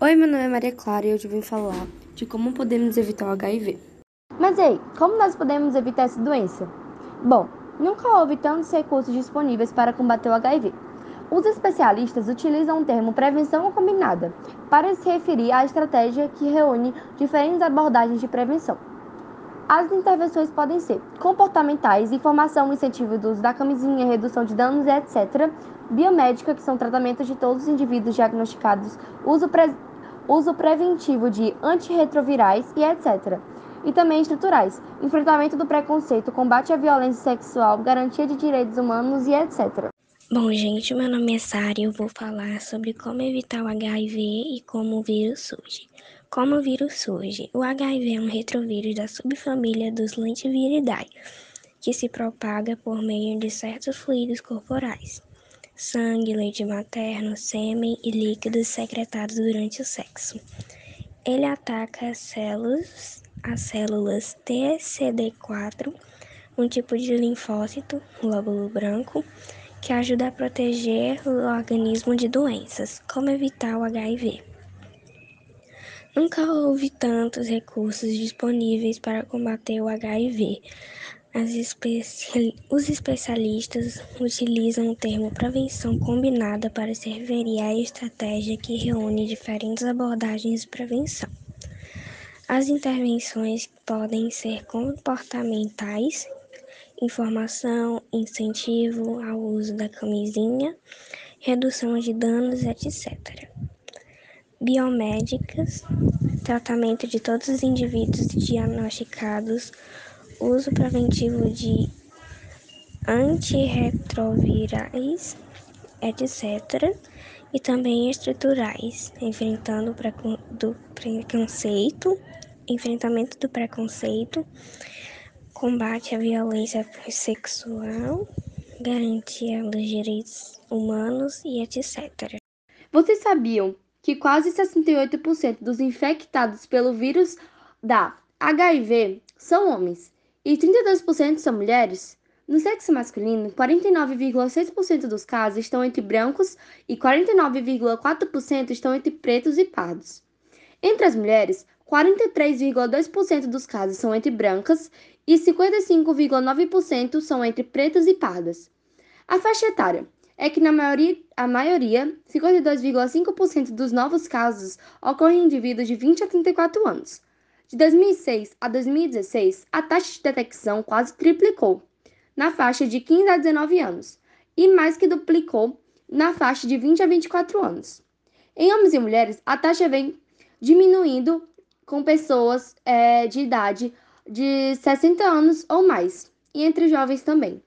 Oi, meu nome é Maria Clara e hoje vim falar de como podemos evitar o HIV. Mas ei, como nós podemos evitar essa doença? Bom, nunca houve tantos recursos disponíveis para combater o HIV. Os especialistas utilizam o termo prevenção combinada para se referir à estratégia que reúne diferentes abordagens de prevenção. As intervenções podem ser comportamentais, informação, incentivo do uso da camisinha, redução de danos, etc. Biomédica, que são tratamentos de todos os indivíduos diagnosticados, uso, pre uso preventivo de antirretrovirais e etc. E também estruturais, enfrentamento do preconceito, combate à violência sexual, garantia de direitos humanos e etc. Bom, gente, meu nome é Sara e eu vou falar sobre como evitar o HIV e como o vírus surge. Como o vírus surge? O HIV é um retrovírus da subfamília dos lentiviridae, que se propaga por meio de certos fluidos corporais, sangue, leite materno, sêmen e líquidos secretados durante o sexo. Ele ataca as células, as células TCD4, um tipo de linfócito, glóbulo branco, que ajuda a proteger o organismo de doenças, como evitar o HIV. Nunca houve tantos recursos disponíveis para combater o HIV. Especi... Os especialistas utilizam o termo prevenção combinada para se referir à estratégia que reúne diferentes abordagens de prevenção. As intervenções podem ser comportamentais, informação, incentivo ao uso da camisinha, redução de danos, etc. Biomédicas, tratamento de todos os indivíduos diagnosticados, uso preventivo de antirretrovirais, etc. E também estruturais, enfrentando o preconceito, enfrentamento do preconceito, combate à violência sexual, garantia dos direitos humanos e etc. Vocês sabiam que quase 68% dos infectados pelo vírus da HIV são homens e 32% são mulheres? No sexo masculino, 49,6% dos casos estão entre brancos e 49,4% estão entre pretos e pardos. Entre as mulheres, 43,2% dos casos são entre brancas e 55,9% são entre pretas e pardas. A faixa etária é que na maioria, a maioria, 52,5% dos novos casos ocorrem em indivíduos de 20 a 34 anos. De 2006 a 2016, a taxa de detecção quase triplicou na faixa de 15 a 19 anos e mais que duplicou na faixa de 20 a 24 anos. Em homens e mulheres, a taxa vem diminuindo com pessoas é, de idade de 60 anos ou mais, e entre jovens também.